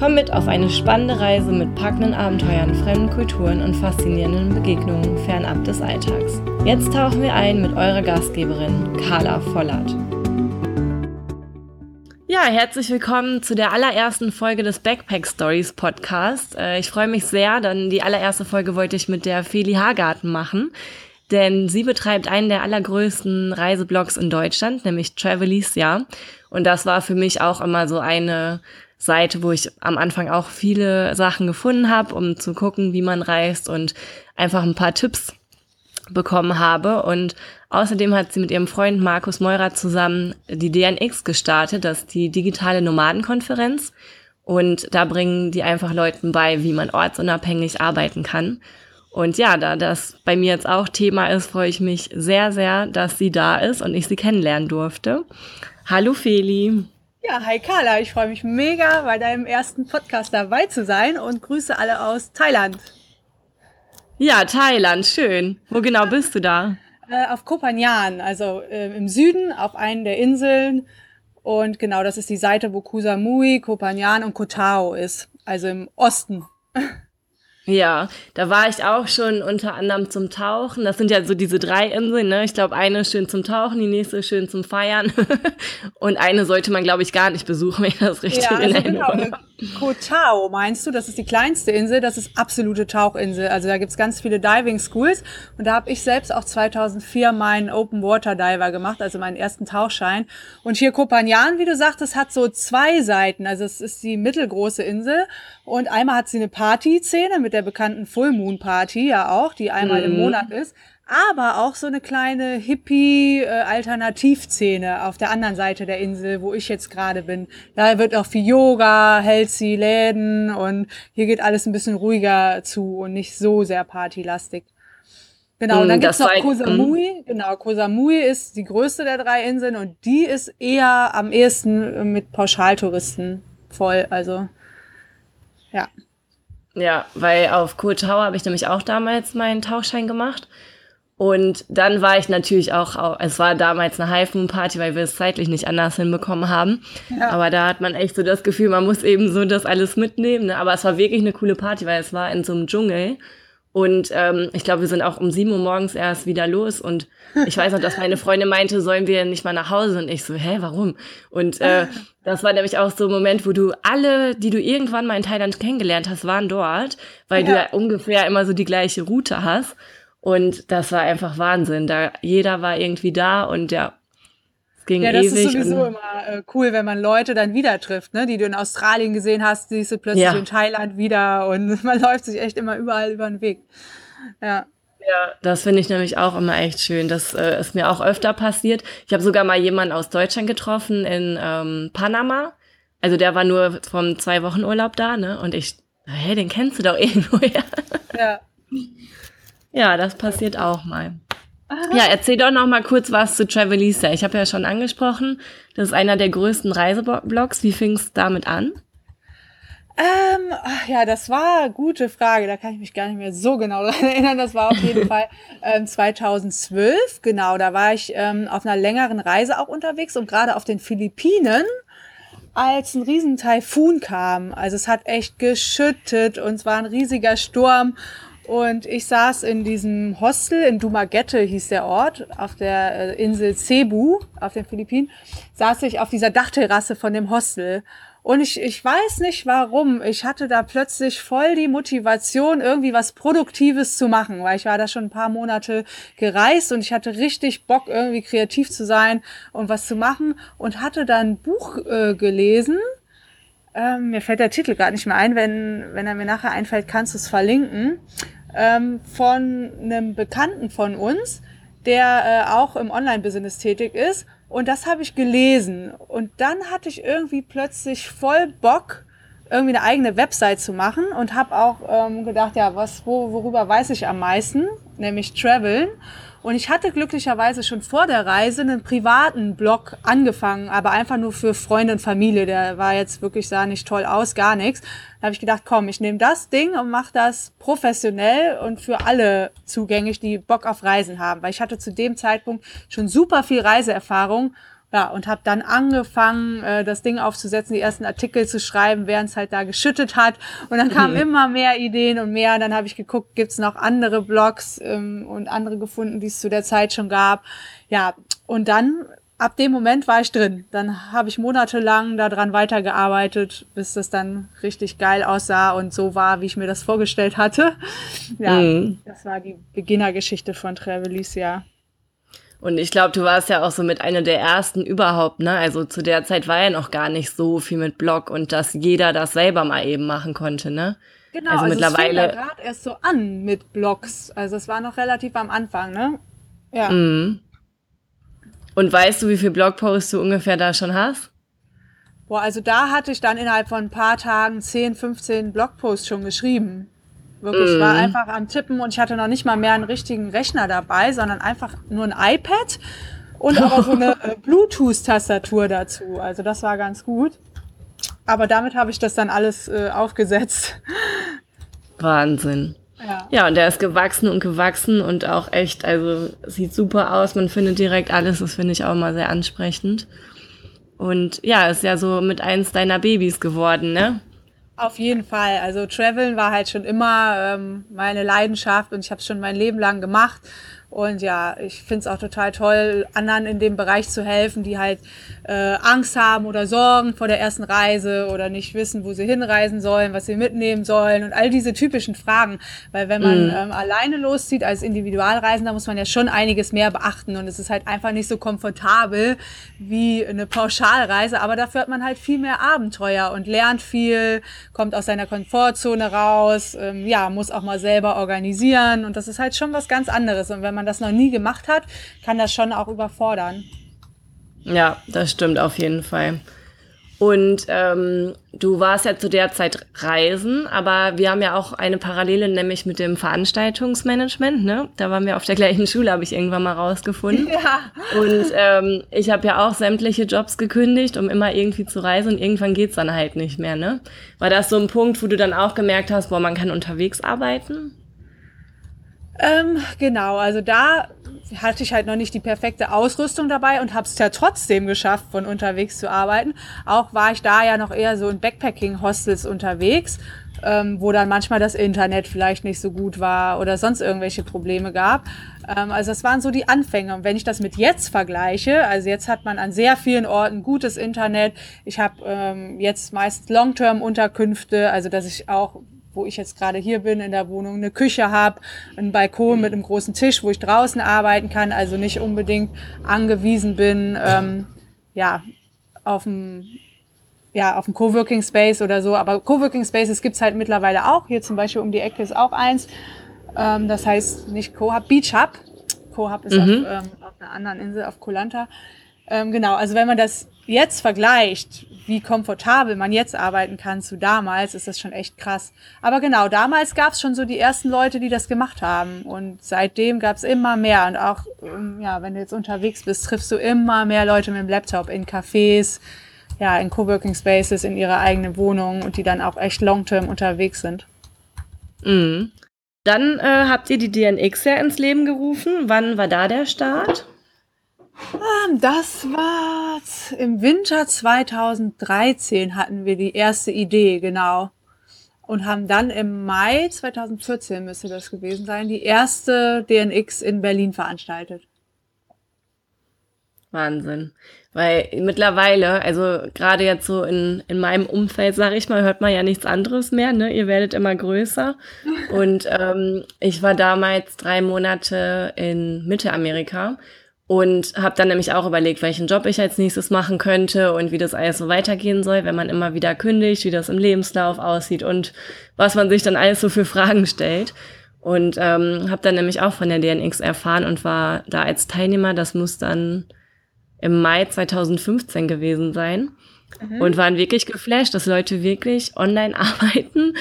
Komm mit auf eine spannende Reise mit packenden Abenteuern, fremden Kulturen und faszinierenden Begegnungen fernab des Alltags. Jetzt tauchen wir ein mit eurer Gastgeberin Carla Vollert. Ja, herzlich willkommen zu der allerersten Folge des Backpack Stories Podcast. Äh, ich freue mich sehr, denn die allererste Folge wollte ich mit der Feli Hagarten machen, denn sie betreibt einen der allergrößten Reiseblogs in Deutschland, nämlich Travelicia. Und das war für mich auch immer so eine Seite, wo ich am Anfang auch viele Sachen gefunden habe, um zu gucken, wie man reist und einfach ein paar Tipps bekommen habe. Und außerdem hat sie mit ihrem Freund Markus Meurer zusammen die DNX gestartet, das ist die digitale Nomadenkonferenz. Und da bringen die einfach Leuten bei, wie man ortsunabhängig arbeiten kann. Und ja, da das bei mir jetzt auch Thema ist, freue ich mich sehr, sehr, dass sie da ist und ich sie kennenlernen durfte. Hallo Feli. Ja, hi Carla, ich freue mich mega, bei deinem ersten Podcast dabei zu sein und grüße alle aus Thailand. Ja, Thailand, schön. Wo genau bist du da? Äh, auf Koh Phangan, also äh, im Süden, auf einen der Inseln. Und genau, das ist die Seite, wo Koh Samui, Koh Phangan und Koh Tao ist, also im Osten. Ja, da war ich auch schon unter anderem zum Tauchen. Das sind ja so diese drei Inseln, ne? Ich glaube, eine ist schön zum Tauchen, die nächste ist schön zum Feiern. Und eine sollte man, glaube ich, gar nicht besuchen, wenn ich das richtig ja, also in Erinnerung genau. Koh Tao meinst du? Das ist die kleinste Insel. Das ist absolute Tauchinsel. Also da gibt's ganz viele Diving Schools. Und da habe ich selbst auch 2004 meinen Open Water Diver gemacht, also meinen ersten Tauchschein. Und hier Koh Phangan, wie du sagtest, hat so zwei Seiten. Also es ist die mittelgroße Insel. Und einmal hat sie eine Party-Szene mit der bekannten Full Moon Party ja auch, die einmal mhm. im Monat ist aber auch so eine kleine Hippie-Alternativszene auf der anderen Seite der Insel, wo ich jetzt gerade bin. Da wird auch viel Yoga, sie Läden und hier geht alles ein bisschen ruhiger zu und nicht so sehr partylastig. Genau, und dann mm, gibt's noch Koh Samui. Genau, Koh Samui ist die größte der drei Inseln und die ist eher am ehesten mit Pauschaltouristen voll. Also, ja. Ja, weil auf Koh Tao habe ich nämlich auch damals meinen Tauchschein gemacht. Und dann war ich natürlich auch, es war damals eine High Moon Party, weil wir es zeitlich nicht anders hinbekommen haben. Ja. Aber da hat man echt so das Gefühl, man muss eben so das alles mitnehmen. Ne? Aber es war wirklich eine coole Party, weil es war in so einem Dschungel. Und ähm, ich glaube, wir sind auch um sieben Uhr morgens erst wieder los. Und ich weiß noch, dass meine Freundin meinte, sollen wir nicht mal nach Hause? Und ich so, hä, warum? Und äh, das war nämlich auch so ein Moment, wo du alle, die du irgendwann mal in Thailand kennengelernt hast, waren dort, weil ja. du ja ungefähr immer so die gleiche Route hast. Und das war einfach Wahnsinn. Da jeder war irgendwie da und ja, es ging ja, das ewig. ist sowieso immer äh, cool, wenn man Leute dann wieder trifft, ne? die du in Australien gesehen hast, siehst du plötzlich ja. in Thailand wieder und man läuft sich echt immer überall über den Weg. Ja. Ja, das finde ich nämlich auch immer echt schön. Das äh, ist mir auch öfter passiert. Ich habe sogar mal jemanden aus Deutschland getroffen in ähm, Panama. Also der war nur vom zwei Wochen Urlaub da, ne? Und ich, hey, den kennst du doch irgendwoher. Ja. Ja, das passiert auch mal. Ja, erzähl doch noch mal kurz was zu Travelisa. Ich habe ja schon angesprochen, das ist einer der größten Reiseblogs. Wie fing es damit an? Ähm, ach ja, das war eine gute Frage. Da kann ich mich gar nicht mehr so genau daran erinnern. Das war auf jeden Fall ähm, 2012. Genau, da war ich ähm, auf einer längeren Reise auch unterwegs und gerade auf den Philippinen als ein riesen Taifun kam. Also es hat echt geschüttet und es war ein riesiger Sturm und ich saß in diesem Hostel in Dumaguete hieß der Ort, auf der äh, Insel Cebu auf den Philippinen, saß ich auf dieser Dachterrasse von dem Hostel. Und ich, ich weiß nicht warum. Ich hatte da plötzlich voll die Motivation, irgendwie was Produktives zu machen, weil ich war da schon ein paar Monate gereist und ich hatte richtig Bock, irgendwie kreativ zu sein und was zu machen und hatte dann ein Buch äh, gelesen. Ähm, mir fällt der Titel gar nicht mehr ein. Wenn, wenn er mir nachher einfällt, kannst du es verlinken ähm, von einem Bekannten von uns, der äh, auch im Online-Business tätig ist. Und das habe ich gelesen. Und dann hatte ich irgendwie plötzlich voll Bock, irgendwie eine eigene Website zu machen und habe auch ähm, gedacht, ja, was, wo, worüber weiß ich am meisten, nämlich Traveln. Und ich hatte glücklicherweise schon vor der Reise einen privaten Blog angefangen, aber einfach nur für Freunde und Familie. Der war jetzt wirklich, sah nicht toll aus, gar nichts. Da habe ich gedacht, komm, ich nehme das Ding und mache das professionell und für alle zugänglich, die Bock auf Reisen haben. Weil ich hatte zu dem Zeitpunkt schon super viel Reiseerfahrung ja, und habe dann angefangen, äh, das Ding aufzusetzen, die ersten Artikel zu schreiben, während es halt da geschüttet hat. Und dann kamen mhm. immer mehr Ideen und mehr. Und dann habe ich geguckt, gibt's noch andere Blogs ähm, und andere gefunden, die es zu der Zeit schon gab. Ja, und dann ab dem Moment war ich drin. Dann habe ich monatelang daran weitergearbeitet, bis das dann richtig geil aussah und so war, wie ich mir das vorgestellt hatte. Ja, mhm. das war die Beginnergeschichte von Travelicia. Und ich glaube, du warst ja auch so mit einer der ersten überhaupt, ne? Also zu der Zeit war ja noch gar nicht so viel mit Blog und dass jeder das selber mal eben machen konnte, ne? Genau, also, also mittlerweile es fing ja gerade erst so an mit Blogs. Also es war noch relativ am Anfang, ne? Ja. Mhm. Und weißt du, wie viele Blogposts du ungefähr da schon hast? Boah, also da hatte ich dann innerhalb von ein paar Tagen 10, 15 Blogposts schon geschrieben. Wirklich, ich war mhm. einfach am Tippen und ich hatte noch nicht mal mehr einen richtigen Rechner dabei, sondern einfach nur ein iPad und aber so eine äh, Bluetooth-Tastatur dazu. Also das war ganz gut. Aber damit habe ich das dann alles äh, aufgesetzt. Wahnsinn. Ja. ja, und der ist gewachsen und gewachsen und auch echt, also sieht super aus. Man findet direkt alles, das finde ich auch mal sehr ansprechend. Und ja, ist ja so mit eins deiner Babys geworden, ne? Auf jeden Fall. Also Traveln war halt schon immer ähm, meine Leidenschaft und ich habe es schon mein Leben lang gemacht. Und ja, ich finde es auch total toll, anderen in dem Bereich zu helfen, die halt äh, Angst haben oder Sorgen vor der ersten Reise oder nicht wissen, wo sie hinreisen sollen, was sie mitnehmen sollen und all diese typischen Fragen. Weil wenn man mhm. ähm, alleine loszieht als Individualreisender, muss man ja schon einiges mehr beachten und es ist halt einfach nicht so komfortabel wie eine Pauschalreise. Aber dafür hat man halt viel mehr Abenteuer und lernt viel, kommt aus seiner Komfortzone raus, ähm, ja, muss auch mal selber organisieren und das ist halt schon was ganz anderes. Und wenn man man das noch nie gemacht hat, kann das schon auch überfordern. Ja, das stimmt auf jeden Fall. Und ähm, du warst ja zu der Zeit reisen, aber wir haben ja auch eine Parallele, nämlich mit dem Veranstaltungsmanagement. Ne? Da waren wir auf der gleichen Schule, habe ich irgendwann mal rausgefunden. Ja. Und ähm, ich habe ja auch sämtliche Jobs gekündigt, um immer irgendwie zu reisen. Und irgendwann geht's dann halt nicht mehr. Ne? War das so ein Punkt, wo du dann auch gemerkt hast, boah, man kann unterwegs arbeiten? Ähm, genau, also da hatte ich halt noch nicht die perfekte Ausrüstung dabei und habe es ja trotzdem geschafft, von unterwegs zu arbeiten. Auch war ich da ja noch eher so in Backpacking-Hostels unterwegs, ähm, wo dann manchmal das Internet vielleicht nicht so gut war oder sonst irgendwelche Probleme gab. Ähm, also das waren so die Anfänge. Und wenn ich das mit jetzt vergleiche, also jetzt hat man an sehr vielen Orten gutes Internet. Ich habe ähm, jetzt meist Long-Term-Unterkünfte, also dass ich auch wo ich jetzt gerade hier bin in der Wohnung, eine Küche habe, einen Balkon mit einem großen Tisch, wo ich draußen arbeiten kann, also nicht unbedingt angewiesen bin, ähm, ja, auf dem ja, auf dem Coworking Space oder so. Aber Coworking Spaces gibt's halt mittlerweile auch. Hier zum Beispiel um die Ecke ist auch eins. Ähm, das heißt nicht Cohub, Beach Hub. Cohub ist mhm. auf, ähm, auf einer anderen Insel, auf Kolanta. Ähm, genau, also wenn man das jetzt vergleicht, wie komfortabel man jetzt arbeiten kann zu damals, ist das schon echt krass. Aber genau, damals gab es schon so die ersten Leute, die das gemacht haben. Und seitdem gab es immer mehr. Und auch, ähm, ja, wenn du jetzt unterwegs bist, triffst du immer mehr Leute mit dem Laptop in Cafés, ja, in Coworking Spaces, in ihrer eigenen Wohnung und die dann auch echt long-term unterwegs sind. Mhm. Dann äh, habt ihr die DNX ja ins Leben gerufen. Wann war da der Start? Ähm, das war im Winter 2013 hatten wir die erste Idee, genau. Und haben dann im Mai 2014 müsste das gewesen sein, die erste DNX in Berlin veranstaltet. Wahnsinn. Weil mittlerweile, also gerade jetzt so in, in meinem Umfeld, sage ich mal, hört man ja nichts anderes mehr. Ne? Ihr werdet immer größer. Und ähm, ich war damals drei Monate in Mittelamerika und habe dann nämlich auch überlegt, welchen Job ich als nächstes machen könnte und wie das alles so weitergehen soll, wenn man immer wieder kündigt, wie das im Lebenslauf aussieht und was man sich dann alles so für Fragen stellt. Und ähm, habe dann nämlich auch von der DNX erfahren und war da als Teilnehmer. Das muss dann im Mai 2015 gewesen sein. mhm. und waren wirklich geflasht, dass Leute wirklich online arbeiten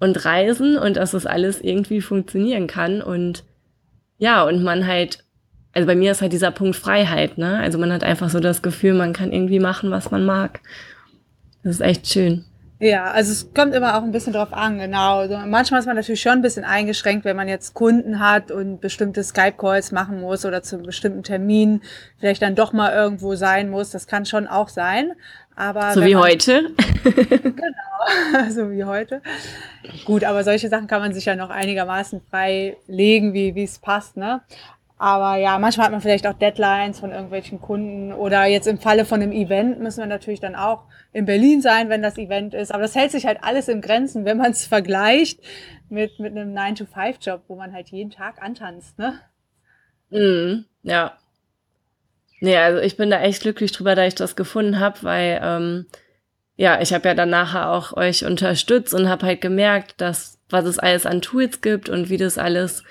und reisen und dass das alles irgendwie funktionieren kann und ja, und man halt, also bei mir ist halt dieser Punkt Freiheit, ne? Also man hat einfach so das Gefühl, man kann irgendwie machen, was man mag. Das ist echt schön. Ja, also es kommt immer auch ein bisschen drauf an, genau. Also manchmal ist man natürlich schon ein bisschen eingeschränkt, wenn man jetzt Kunden hat und bestimmte Skype-Calls machen muss oder zu bestimmten Termin vielleicht dann doch mal irgendwo sein muss. Das kann schon auch sein. Aber so wie man, heute. genau, so wie heute. Gut, aber solche Sachen kann man sich ja noch einigermaßen frei legen, wie wie es passt, ne? Aber ja, manchmal hat man vielleicht auch Deadlines von irgendwelchen Kunden oder jetzt im Falle von einem Event müssen wir natürlich dann auch in Berlin sein, wenn das Event ist. Aber das hält sich halt alles in Grenzen, wenn man es vergleicht mit, mit einem 9-to-5-Job, wo man halt jeden Tag antanzt, ne? Mm, ja. Nee, also ich bin da echt glücklich drüber, dass ich das gefunden habe, weil ähm, ja, ich habe ja dann nachher auch euch unterstützt und habe halt gemerkt, dass was es alles an Tools gibt und wie das alles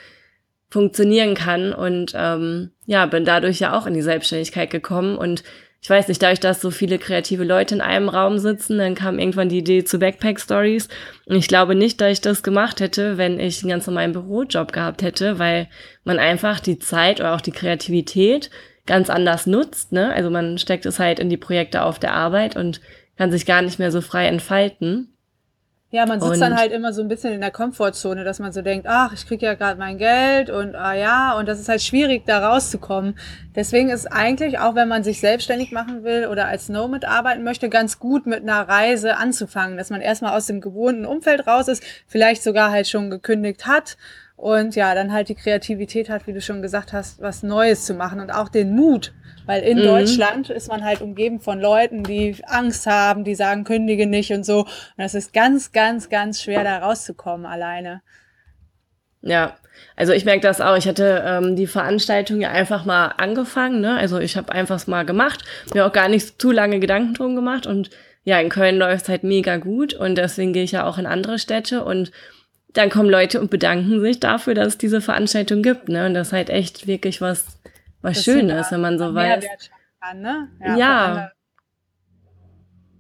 funktionieren kann. Und ähm, ja, bin dadurch ja auch in die Selbstständigkeit gekommen. Und ich weiß nicht, dadurch, dass so viele kreative Leute in einem Raum sitzen, dann kam irgendwann die Idee zu Backpack Stories. Und ich glaube nicht, dass ich das gemacht hätte, wenn ich einen ganz normalen Bürojob gehabt hätte, weil man einfach die Zeit oder auch die Kreativität ganz anders nutzt. Ne? Also man steckt es halt in die Projekte auf der Arbeit und kann sich gar nicht mehr so frei entfalten. Ja, man sitzt und dann halt immer so ein bisschen in der Komfortzone, dass man so denkt, ach, ich kriege ja gerade mein Geld und ah ja, und das ist halt schwierig, da rauszukommen. Deswegen ist eigentlich, auch wenn man sich selbstständig machen will oder als Nomad arbeiten möchte, ganz gut mit einer Reise anzufangen, dass man erstmal aus dem gewohnten Umfeld raus ist, vielleicht sogar halt schon gekündigt hat und ja, dann halt die Kreativität hat, wie du schon gesagt hast, was Neues zu machen und auch den Mut, weil in mhm. Deutschland ist man halt umgeben von Leuten, die Angst haben, die sagen, kündige nicht und so. Und das ist ganz, ganz, ganz schwer, da rauszukommen alleine. Ja, also ich merke das auch. Ich hatte ähm, die Veranstaltung ja einfach mal angefangen. Ne? Also ich habe einfach mal gemacht, mir auch gar nicht zu lange Gedanken drum gemacht. Und ja, in Köln läuft es halt mega gut und deswegen gehe ich ja auch in andere Städte und dann kommen Leute und bedanken sich dafür, dass es diese Veranstaltung gibt. Ne? Und das ist halt echt wirklich was was schön ist, wenn man so weiß. Kann, ne? Ja. ja.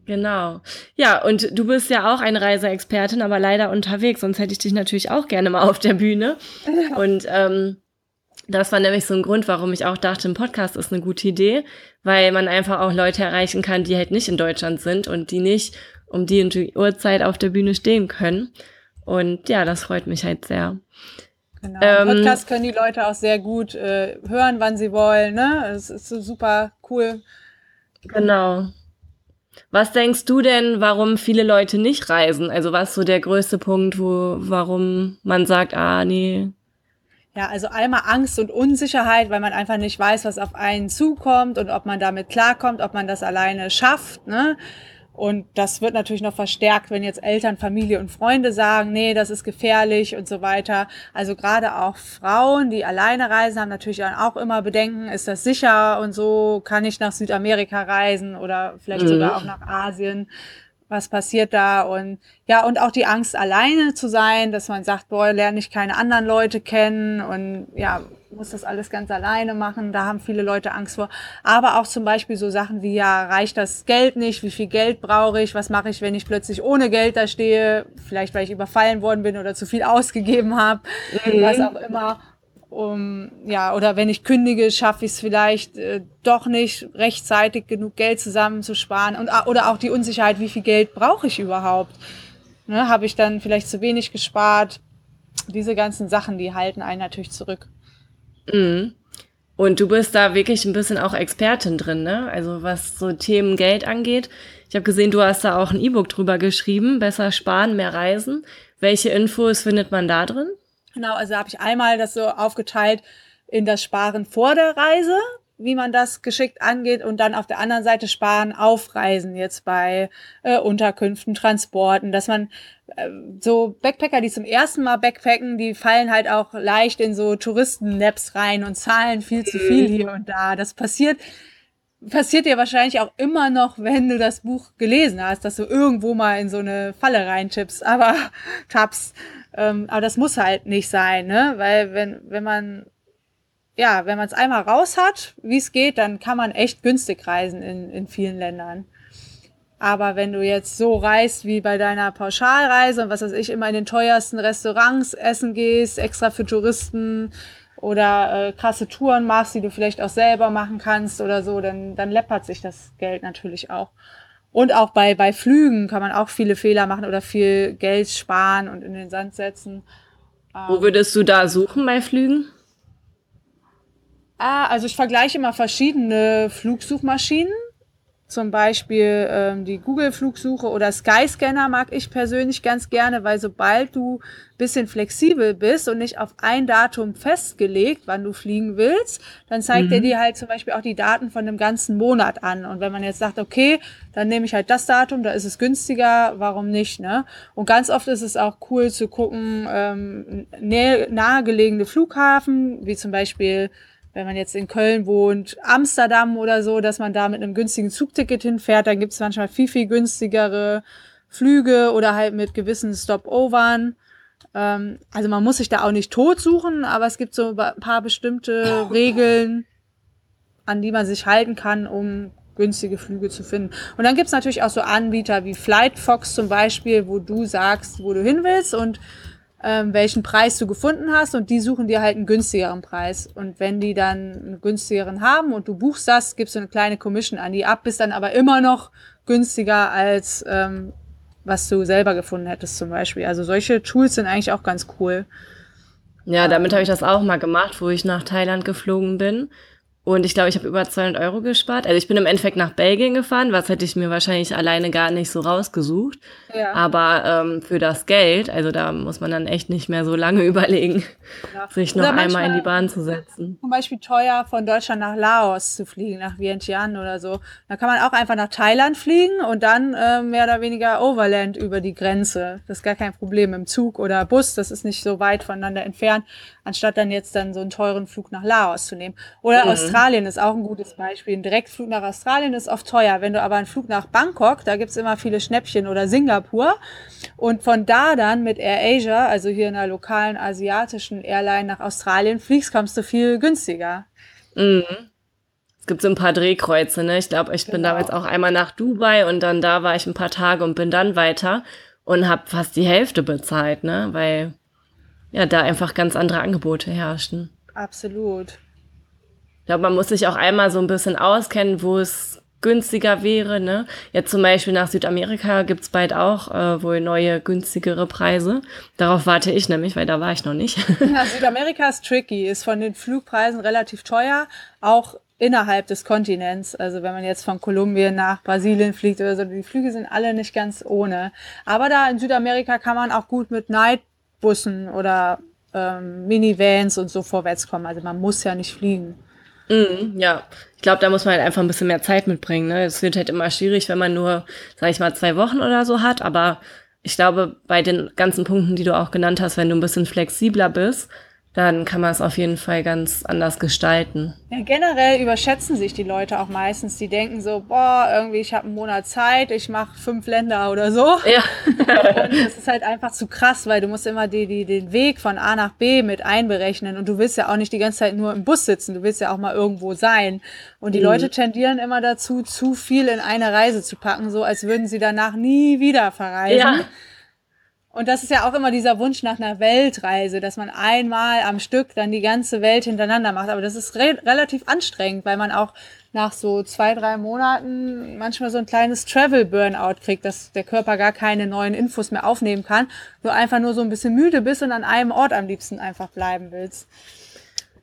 Genau. Ja, und du bist ja auch eine Reiseexpertin, aber leider unterwegs, sonst hätte ich dich natürlich auch gerne mal auf der Bühne. Und ähm, das war nämlich so ein Grund, warum ich auch dachte, ein Podcast ist eine gute Idee, weil man einfach auch Leute erreichen kann, die halt nicht in Deutschland sind und die nicht um die und die Uhrzeit auf der Bühne stehen können. Und ja, das freut mich halt sehr. Genau. Ähm, Podcast können die Leute auch sehr gut äh, hören, wann sie wollen. Ne? Es ist so super cool. Genau. Was denkst du denn, warum viele Leute nicht reisen? Also was ist so der größte Punkt, wo, warum man sagt, ah, nee. Ja, also einmal Angst und Unsicherheit, weil man einfach nicht weiß, was auf einen zukommt und ob man damit klarkommt, ob man das alleine schafft. Ne? Und das wird natürlich noch verstärkt, wenn jetzt Eltern, Familie und Freunde sagen, nee, das ist gefährlich und so weiter. Also gerade auch Frauen, die alleine reisen, haben natürlich auch immer Bedenken, ist das sicher und so, kann ich nach Südamerika reisen oder vielleicht mhm. sogar auch nach Asien. Was passiert da? Und ja, und auch die Angst, alleine zu sein, dass man sagt, boah, lerne ich keine anderen Leute kennen und ja, muss das alles ganz alleine machen. Da haben viele Leute Angst vor. Aber auch zum Beispiel so Sachen wie, ja, reicht das Geld nicht? Wie viel Geld brauche ich? Was mache ich, wenn ich plötzlich ohne Geld da stehe? Vielleicht, weil ich überfallen worden bin oder zu viel ausgegeben habe. Mhm. Was auch immer. Um, ja, oder wenn ich kündige, schaffe ich es vielleicht äh, doch nicht rechtzeitig genug Geld zusammenzusparen. Und, oder auch die Unsicherheit, wie viel Geld brauche ich überhaupt? Ne, habe ich dann vielleicht zu wenig gespart? Diese ganzen Sachen, die halten einen natürlich zurück. Mhm. Und du bist da wirklich ein bisschen auch Expertin drin, ne? Also was so Themen Geld angeht. Ich habe gesehen, du hast da auch ein E-Book drüber geschrieben, besser sparen, mehr reisen. Welche Infos findet man da drin? Genau, also habe ich einmal das so aufgeteilt in das Sparen vor der Reise, wie man das geschickt angeht und dann auf der anderen Seite sparen auf Reisen jetzt bei äh, Unterkünften, Transporten, dass man äh, so Backpacker, die zum ersten Mal backpacken, die fallen halt auch leicht in so Touristen-Naps rein und zahlen viel zu viel hier und da. Das passiert passiert dir wahrscheinlich auch immer noch, wenn du das Buch gelesen hast, dass du irgendwo mal in so eine Falle reintippst, aber tappst. Ähm, aber das muss halt nicht sein, ne? Weil wenn, wenn man ja, wenn man es einmal raus hat, wie es geht, dann kann man echt günstig reisen in, in vielen Ländern. Aber wenn du jetzt so reist wie bei deiner Pauschalreise und was weiß ich, immer in den teuersten Restaurants essen gehst, extra für Touristen oder äh, krasse Touren machst, die du vielleicht auch selber machen kannst oder so, dann, dann läppert sich das Geld natürlich auch. Und auch bei, bei Flügen kann man auch viele Fehler machen oder viel Geld sparen und in den Sand setzen. Wo würdest du da suchen bei Flügen? Ah, also ich vergleiche immer verschiedene Flugsuchmaschinen. Zum Beispiel ähm, die Google-Flugsuche oder Skyscanner mag ich persönlich ganz gerne, weil sobald du bisschen flexibel bist und nicht auf ein Datum festgelegt, wann du fliegen willst, dann zeigt mhm. er dir halt zum Beispiel auch die Daten von dem ganzen Monat an. Und wenn man jetzt sagt, okay, dann nehme ich halt das Datum, da ist es günstiger, warum nicht? Ne? Und ganz oft ist es auch cool zu gucken, ähm, nahegelegene Flughafen, wie zum Beispiel wenn man jetzt in Köln wohnt, Amsterdam oder so, dass man da mit einem günstigen Zugticket hinfährt, dann gibt es manchmal viel, viel günstigere Flüge oder halt mit gewissen Stopovern. Ähm, also man muss sich da auch nicht tot suchen, aber es gibt so ein paar bestimmte Regeln, an die man sich halten kann, um günstige Flüge zu finden. Und dann gibt's natürlich auch so Anbieter wie Flightfox zum Beispiel, wo du sagst, wo du hin willst und ähm, welchen Preis du gefunden hast und die suchen dir halt einen günstigeren Preis. Und wenn die dann einen günstigeren haben und du buchst das, gibst du eine kleine Commission an die ab, bist dann aber immer noch günstiger als ähm, was du selber gefunden hättest zum Beispiel. Also solche Tools sind eigentlich auch ganz cool. Ja, damit habe ich das auch mal gemacht, wo ich nach Thailand geflogen bin. Und ich glaube, ich habe über 200 Euro gespart. Also ich bin im Endeffekt nach Belgien gefahren, was hätte ich mir wahrscheinlich alleine gar nicht so rausgesucht. Ja. Aber ähm, für das Geld, also da muss man dann echt nicht mehr so lange überlegen, ja. sich noch einmal in die Bahn zu setzen. Zum Beispiel teuer von Deutschland nach Laos zu fliegen, nach Vientiane oder so. Da kann man auch einfach nach Thailand fliegen und dann äh, mehr oder weniger Overland über die Grenze. Das ist gar kein Problem im Zug oder Bus, das ist nicht so weit voneinander entfernt, anstatt dann jetzt dann so einen teuren Flug nach Laos zu nehmen. Oder mhm. Australien ist auch ein gutes Beispiel. Ein Direktflug nach Australien ist oft teuer. Wenn du aber einen Flug nach Bangkok, da gibt's immer viele Schnäppchen oder Singapur. Und von da dann mit Air Asia, also hier in einer lokalen asiatischen Airline nach Australien fliegst, kommst du viel günstiger. Mhm. Es gibt so ein paar Drehkreuze, ne? Ich glaube, ich bin genau. damals auch einmal nach Dubai und dann da war ich ein paar Tage und bin dann weiter und habe fast die Hälfte bezahlt, ne? Weil ja da einfach ganz andere Angebote herrschen. Absolut. Ich glaube, man muss sich auch einmal so ein bisschen auskennen, wo es günstiger wäre. Ne? Jetzt zum Beispiel nach Südamerika gibt's bald auch äh, wohl neue, günstigere Preise. Darauf warte ich nämlich, weil da war ich noch nicht. Ja, Südamerika ist tricky, ist von den Flugpreisen relativ teuer, auch innerhalb des Kontinents. Also wenn man jetzt von Kolumbien nach Brasilien fliegt oder so, die Flüge sind alle nicht ganz ohne. Aber da in Südamerika kann man auch gut mit Nightbussen oder ähm, Minivans und so vorwärts kommen. Also man muss ja nicht fliegen. Mhm, ja, ich glaube, da muss man halt einfach ein bisschen mehr Zeit mitbringen. Ne? Es wird halt immer schwierig, wenn man nur, sag ich mal, zwei Wochen oder so hat. Aber ich glaube, bei den ganzen Punkten, die du auch genannt hast, wenn du ein bisschen flexibler bist, dann kann man es auf jeden Fall ganz anders gestalten. Ja, generell überschätzen sich die Leute auch meistens. Die denken so, boah, irgendwie, ich habe einen Monat Zeit, ich mache fünf Länder oder so. Ja. und das ist halt einfach zu krass, weil du musst immer die, die, den Weg von A nach B mit einberechnen. Und du willst ja auch nicht die ganze Zeit nur im Bus sitzen, du willst ja auch mal irgendwo sein. Und die mhm. Leute tendieren immer dazu, zu viel in eine Reise zu packen, so als würden sie danach nie wieder verreisen. Ja. Und das ist ja auch immer dieser Wunsch nach einer Weltreise, dass man einmal am Stück dann die ganze Welt hintereinander macht. Aber das ist re relativ anstrengend, weil man auch nach so zwei, drei Monaten manchmal so ein kleines Travel-Burnout kriegt, dass der Körper gar keine neuen Infos mehr aufnehmen kann. Du einfach nur so ein bisschen müde bist und an einem Ort am liebsten einfach bleiben willst.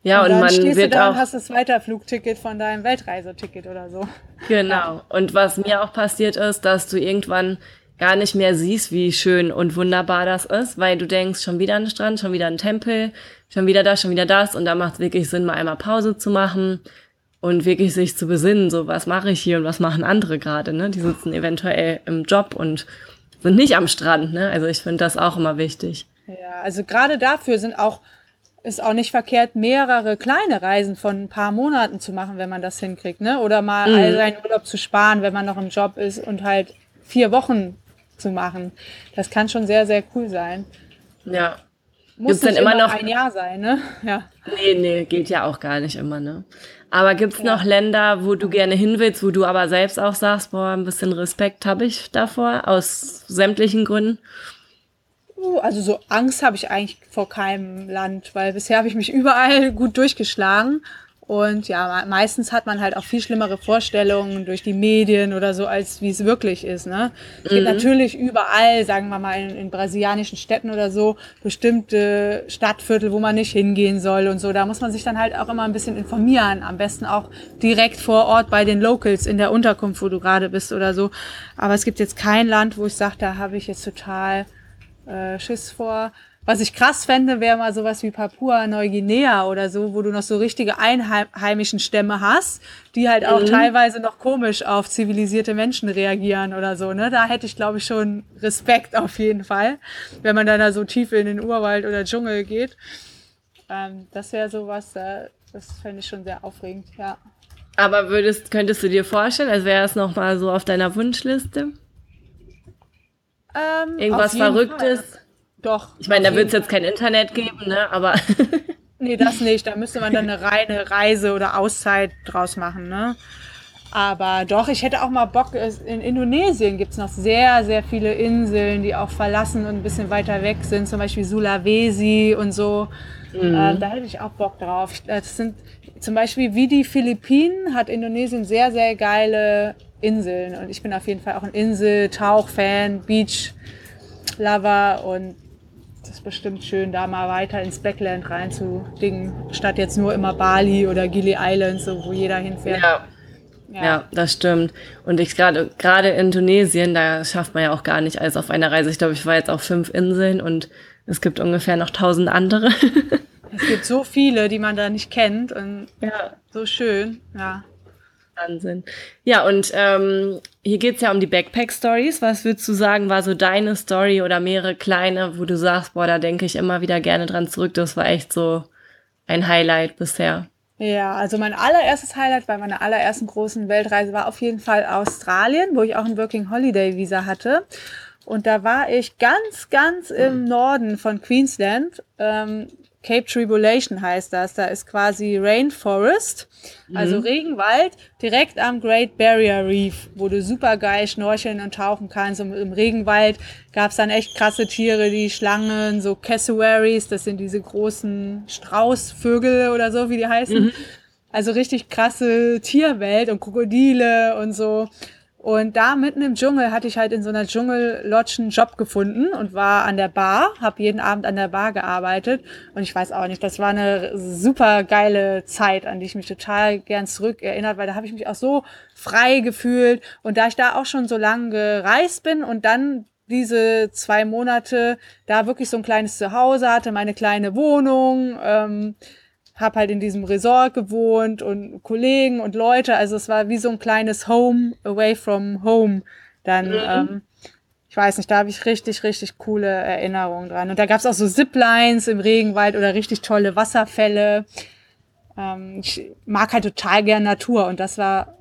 Ja, und, und dann man stehst wird du da auch und hast das Weiterflugticket von deinem Weltreiseticket oder so. Genau. Und was mir auch passiert ist, dass du irgendwann gar nicht mehr siehst, wie schön und wunderbar das ist, weil du denkst, schon wieder ein Strand, schon wieder ein Tempel, schon wieder das, schon wieder das und da macht es wirklich Sinn, mal einmal Pause zu machen und wirklich sich zu besinnen, so was mache ich hier und was machen andere gerade, ne? Die sitzen eventuell im Job und sind nicht am Strand, ne? Also ich finde das auch immer wichtig. Ja, also gerade dafür sind auch ist auch nicht verkehrt, mehrere kleine Reisen von ein paar Monaten zu machen, wenn man das hinkriegt, ne? Oder mal mhm. all seinen Urlaub zu sparen, wenn man noch im Job ist und halt vier Wochen zu machen. Das kann schon sehr, sehr cool sein. Ja. muss Gibt's denn immer noch ein Jahr sein, ne? Ja. Nee, nee, geht ja auch gar nicht immer, ne? Aber gibt's ja. noch Länder, wo du gerne hin willst, wo du aber selbst auch sagst, boah, ein bisschen Respekt habe ich davor, aus sämtlichen Gründen? Uh, also so Angst habe ich eigentlich vor keinem Land, weil bisher habe ich mich überall gut durchgeschlagen. Und ja, meistens hat man halt auch viel schlimmere Vorstellungen durch die Medien oder so, als wie es wirklich ist. Ne? Es gibt mhm. natürlich überall, sagen wir mal in, in, brasilianischen Städten oder so, bestimmte Stadtviertel, wo man nicht hingehen soll und so. Da muss man sich dann halt auch immer ein bisschen informieren. Am besten auch direkt vor Ort bei den Locals in der Unterkunft, wo du gerade bist oder so. Aber es gibt jetzt kein Land, wo ich sage, da habe ich jetzt total äh, Schiss vor. Was ich krass fände, wäre mal sowas wie Papua-Neuguinea oder so, wo du noch so richtige einheimischen Stämme hast, die halt auch mhm. teilweise noch komisch auf zivilisierte Menschen reagieren oder so. Ne? Da hätte ich, glaube ich, schon Respekt auf jeden Fall, wenn man dann da so tief in den Urwald oder Dschungel geht. Ähm, das wäre sowas, äh, das fände ich schon sehr aufregend, ja. Aber würdest, könntest du dir vorstellen, als wäre es nochmal so auf deiner Wunschliste? Ähm, Irgendwas Verrücktes? Fall. Doch. Ich meine, da wird es jetzt kein Internet geben, ne? Aber. nee, das nicht. Da müsste man dann eine reine Reise oder Auszeit draus machen, ne? Aber doch, ich hätte auch mal Bock, in Indonesien gibt es noch sehr, sehr viele Inseln, die auch verlassen und ein bisschen weiter weg sind, zum Beispiel Sulawesi und so. Mhm. Ähm, da hätte ich auch Bock drauf. Das sind zum Beispiel wie die Philippinen hat Indonesien sehr, sehr geile Inseln. Und ich bin auf jeden Fall auch ein Insel-Tauch-Fan, Beach-Lover und ist bestimmt schön, da mal weiter ins Backland reinzudingen, statt jetzt nur immer Bali oder Gili Islands, so, wo jeder hinfährt. Ja. Ja. ja, das stimmt. Und ich gerade gerade Indonesien, da schafft man ja auch gar nicht alles auf einer Reise. Ich glaube, ich war jetzt auf fünf Inseln und es gibt ungefähr noch tausend andere. es gibt so viele, die man da nicht kennt und ja. so schön. Ja. Wahnsinn. Ja, und ähm, hier geht's ja um die Backpack-Stories. Was würdest du sagen, war so deine Story oder mehrere kleine, wo du sagst, boah, da denke ich immer wieder gerne dran zurück. Das war echt so ein Highlight bisher. Ja, also mein allererstes Highlight bei meiner allerersten großen Weltreise war auf jeden Fall Australien, wo ich auch ein Working Holiday Visa hatte. Und da war ich ganz, ganz im Norden von Queensland. Ähm, Cape Tribulation heißt das. Da ist quasi Rainforest, also mhm. Regenwald, direkt am Great Barrier Reef, wo du super geil schnorcheln und tauchen kannst. Und im Regenwald gab's dann echt krasse Tiere, die Schlangen, so Cassowaries, das sind diese großen Straußvögel oder so, wie die heißen. Mhm. Also richtig krasse Tierwelt und Krokodile und so. Und da mitten im Dschungel hatte ich halt in so einer Dschungellodge einen Job gefunden und war an der Bar, habe jeden Abend an der Bar gearbeitet. Und ich weiß auch nicht, das war eine super geile Zeit, an die ich mich total gern zurück erinnert, weil da habe ich mich auch so frei gefühlt. Und da ich da auch schon so lange gereist bin und dann diese zwei Monate da wirklich so ein kleines Zuhause hatte, meine kleine Wohnung, ähm, habe halt in diesem Resort gewohnt und Kollegen und Leute. Also es war wie so ein kleines Home away from home. Dann, mhm. ähm, ich weiß nicht, da habe ich richtig, richtig coole Erinnerungen dran. Und da gab es auch so Ziplines im Regenwald oder richtig tolle Wasserfälle. Ähm, ich mag halt total gern Natur und das war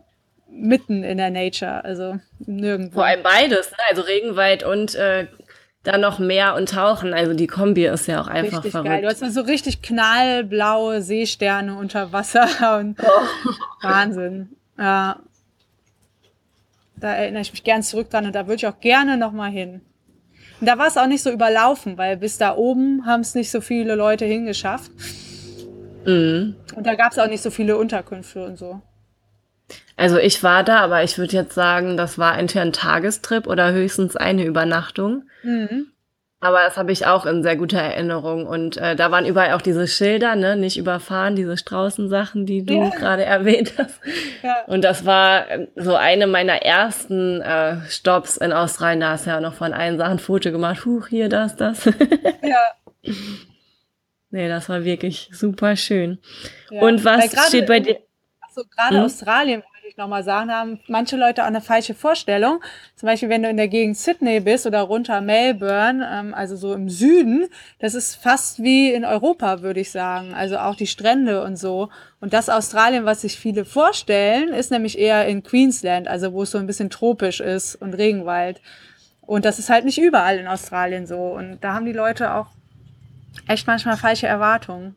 mitten in der Nature, also nirgendwo. Vor allem beides, ne? also Regenwald und äh, dann noch mehr und tauchen. Also die Kombi ist ja auch einfach richtig verrückt. Geil. Du hast so richtig knallblaue Seesterne unter Wasser und oh. Wahnsinn. Ja. Da erinnere ich mich gern zurück dran und da würde ich auch gerne noch mal hin. Und da war es auch nicht so überlaufen, weil bis da oben haben es nicht so viele Leute hingeschafft. Mhm. Und da gab es auch nicht so viele Unterkünfte und so. Also ich war da, aber ich würde jetzt sagen, das war entweder ein Tagestrip oder höchstens eine Übernachtung. Mhm. Aber das habe ich auch in sehr guter Erinnerung. Und äh, da waren überall auch diese Schilder, ne, nicht überfahren, diese Straußensachen, die du ja. gerade erwähnt hast. Ja. Und das war äh, so eine meiner ersten äh, Stops in Australien. Da hast du ja noch von allen Sachen Foto gemacht. Huch, hier, das, das. ja. Nee, das war wirklich super schön. Ja. Und was steht bei dir? So gerade mhm. Australien würde ich nochmal sagen, haben manche Leute auch eine falsche Vorstellung. Zum Beispiel, wenn du in der Gegend Sydney bist oder runter Melbourne, ähm, also so im Süden, das ist fast wie in Europa, würde ich sagen. Also auch die Strände und so. Und das Australien, was sich viele vorstellen, ist nämlich eher in Queensland, also wo es so ein bisschen tropisch ist und Regenwald. Und das ist halt nicht überall in Australien so. Und da haben die Leute auch echt manchmal falsche Erwartungen.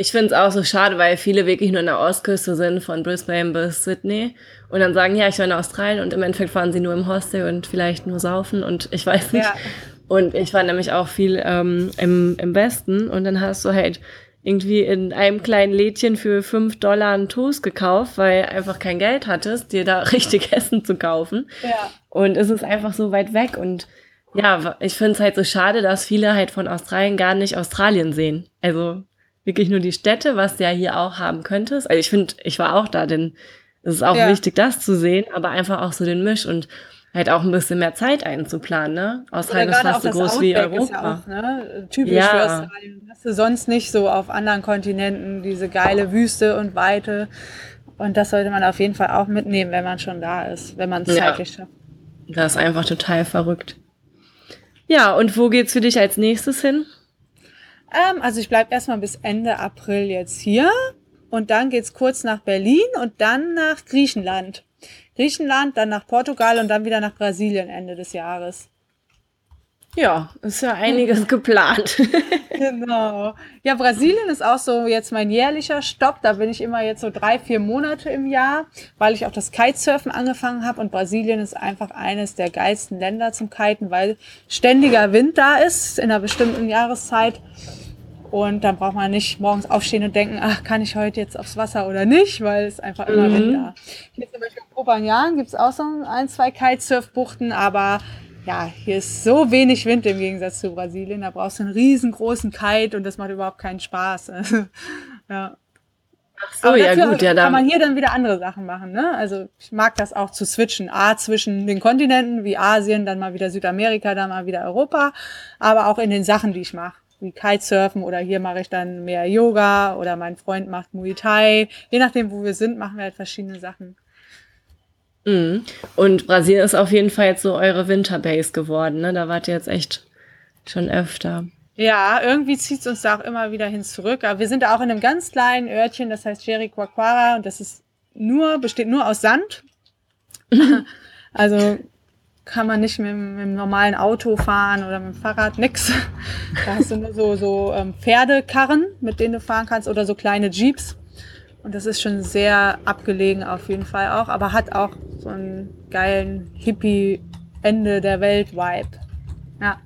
Ich finde es auch so schade, weil viele wirklich nur in der Ostküste sind, von Brisbane bis Sydney. Und dann sagen, ja, ich war in Australien und im Endeffekt fahren sie nur im Hostel und vielleicht nur saufen und ich weiß nicht. Ja. Und ich war nämlich auch viel ähm, im, im Westen und dann hast du halt irgendwie in einem kleinen Lädchen für fünf Dollar einen Toast gekauft, weil einfach kein Geld hattest, dir da richtig Essen zu kaufen. Ja. Und es ist einfach so weit weg. Und ja, ich finde es halt so schade, dass viele halt von Australien gar nicht Australien sehen. Also wirklich nur die Städte, was du ja hier auch haben könntest. Also ich finde, ich war auch da, denn es ist auch ja. wichtig, das zu sehen, aber einfach auch so den Misch und halt auch ein bisschen mehr Zeit einzuplanen, ne? Australien ist fast so groß wie Europa. Ja auch, ne? Typisch ja. für Australien. Hast du sonst nicht so auf anderen Kontinenten diese geile Wüste und Weite. Und das sollte man auf jeden Fall auch mitnehmen, wenn man schon da ist, wenn man es ja. zeitlich schafft. Das ist einfach total verrückt. Ja, und wo geht's für dich als nächstes hin? Ähm, also ich bleibe erstmal bis Ende April jetzt hier. Und dann geht's kurz nach Berlin und dann nach Griechenland. Griechenland, dann nach Portugal und dann wieder nach Brasilien Ende des Jahres. Ja, ist ja einiges geplant. genau. Ja, Brasilien ist auch so jetzt mein jährlicher Stopp. Da bin ich immer jetzt so drei, vier Monate im Jahr, weil ich auch das Kitesurfen angefangen habe. Und Brasilien ist einfach eines der geilsten Länder zum Kiten, weil ständiger Wind da ist in einer bestimmten Jahreszeit. Und dann braucht man nicht morgens aufstehen und denken, ach, kann ich heute jetzt aufs Wasser oder nicht, weil es einfach immer mhm. Wind da. Hier zum Beispiel in Propanjan gibt es auch so ein, zwei Kitesurfbuchten, aber ja, hier ist so wenig Wind im Gegensatz zu Brasilien. Da brauchst du einen riesengroßen Kite und das macht überhaupt keinen Spaß. ja. Ach so, Aber ja gut, ja. Dann kann man hier dann wieder andere Sachen machen. Ne? Also ich mag das auch zu switchen. A, zwischen den Kontinenten wie Asien, dann mal wieder Südamerika, dann mal wieder Europa. Aber auch in den Sachen, die ich mache wie Kitesurfen oder hier mache ich dann mehr Yoga oder mein Freund macht Muay Thai. Je nachdem, wo wir sind, machen wir halt verschiedene Sachen. Mhm. Und Brasilien ist auf jeden Fall jetzt so eure Winterbase geworden, ne? Da wart ihr jetzt echt schon öfter. Ja, irgendwie zieht es uns da auch immer wieder hin zurück. Aber wir sind da auch in einem ganz kleinen Örtchen, das heißt Jericoacoara und das ist nur, besteht nur aus Sand. also kann man nicht mit, mit dem normalen Auto fahren oder mit dem Fahrrad, nix. Da hast du nur so, so ähm, Pferdekarren, mit denen du fahren kannst oder so kleine Jeeps. Und das ist schon sehr abgelegen auf jeden Fall auch, aber hat auch so einen geilen Hippie-Ende der Welt-Vibe. Ja.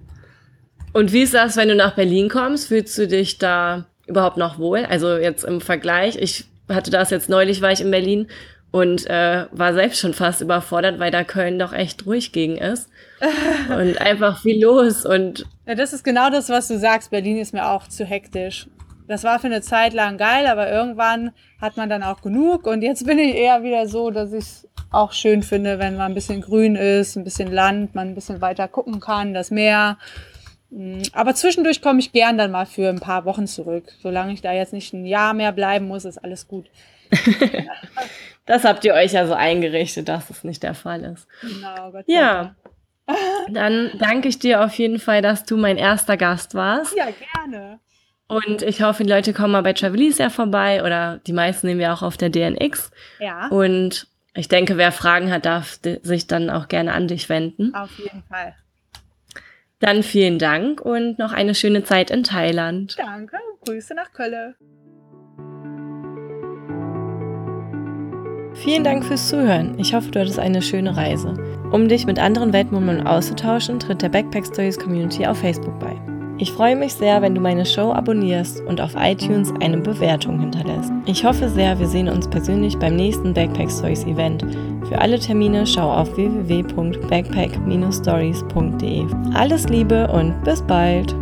Und wie ist das, wenn du nach Berlin kommst? Fühlst du dich da überhaupt noch wohl? Also jetzt im Vergleich, ich hatte das jetzt neulich, war ich in Berlin und äh, war selbst schon fast überfordert, weil da Köln doch echt ruhig gegen ist. und einfach viel los und. Ja, das ist genau das, was du sagst. Berlin ist mir auch zu hektisch. Das war für eine Zeit lang geil, aber irgendwann hat man dann auch genug. Und jetzt bin ich eher wieder so, dass ich es auch schön finde, wenn man ein bisschen grün ist, ein bisschen Land, man ein bisschen weiter gucken kann, das Meer. Mm, aber zwischendurch komme ich gern dann mal für ein paar Wochen zurück. Solange ich da jetzt nicht ein Jahr mehr bleiben muss, ist alles gut. Das habt ihr euch ja so eingerichtet, dass es nicht der Fall ist. Genau, Gott sei Ja. Dann danke ich dir auf jeden Fall, dass du mein erster Gast warst. Ja, gerne. Und ich hoffe, die Leute kommen mal bei Travelisia vorbei oder die meisten nehmen wir auch auf der DNX. Ja. Und ich denke, wer Fragen hat, darf sich dann auch gerne an dich wenden. Auf jeden Fall. Dann vielen Dank und noch eine schöne Zeit in Thailand. Danke, Grüße nach Köln. Vielen Dank fürs Zuhören. Ich hoffe, du hattest eine schöne Reise. Um dich mit anderen Weltmummern auszutauschen, tritt der Backpack Stories Community auf Facebook bei. Ich freue mich sehr, wenn du meine Show abonnierst und auf iTunes eine Bewertung hinterlässt. Ich hoffe sehr, wir sehen uns persönlich beim nächsten Backpack Stories Event. Für alle Termine schau auf www.backpack-stories.de. Alles Liebe und bis bald!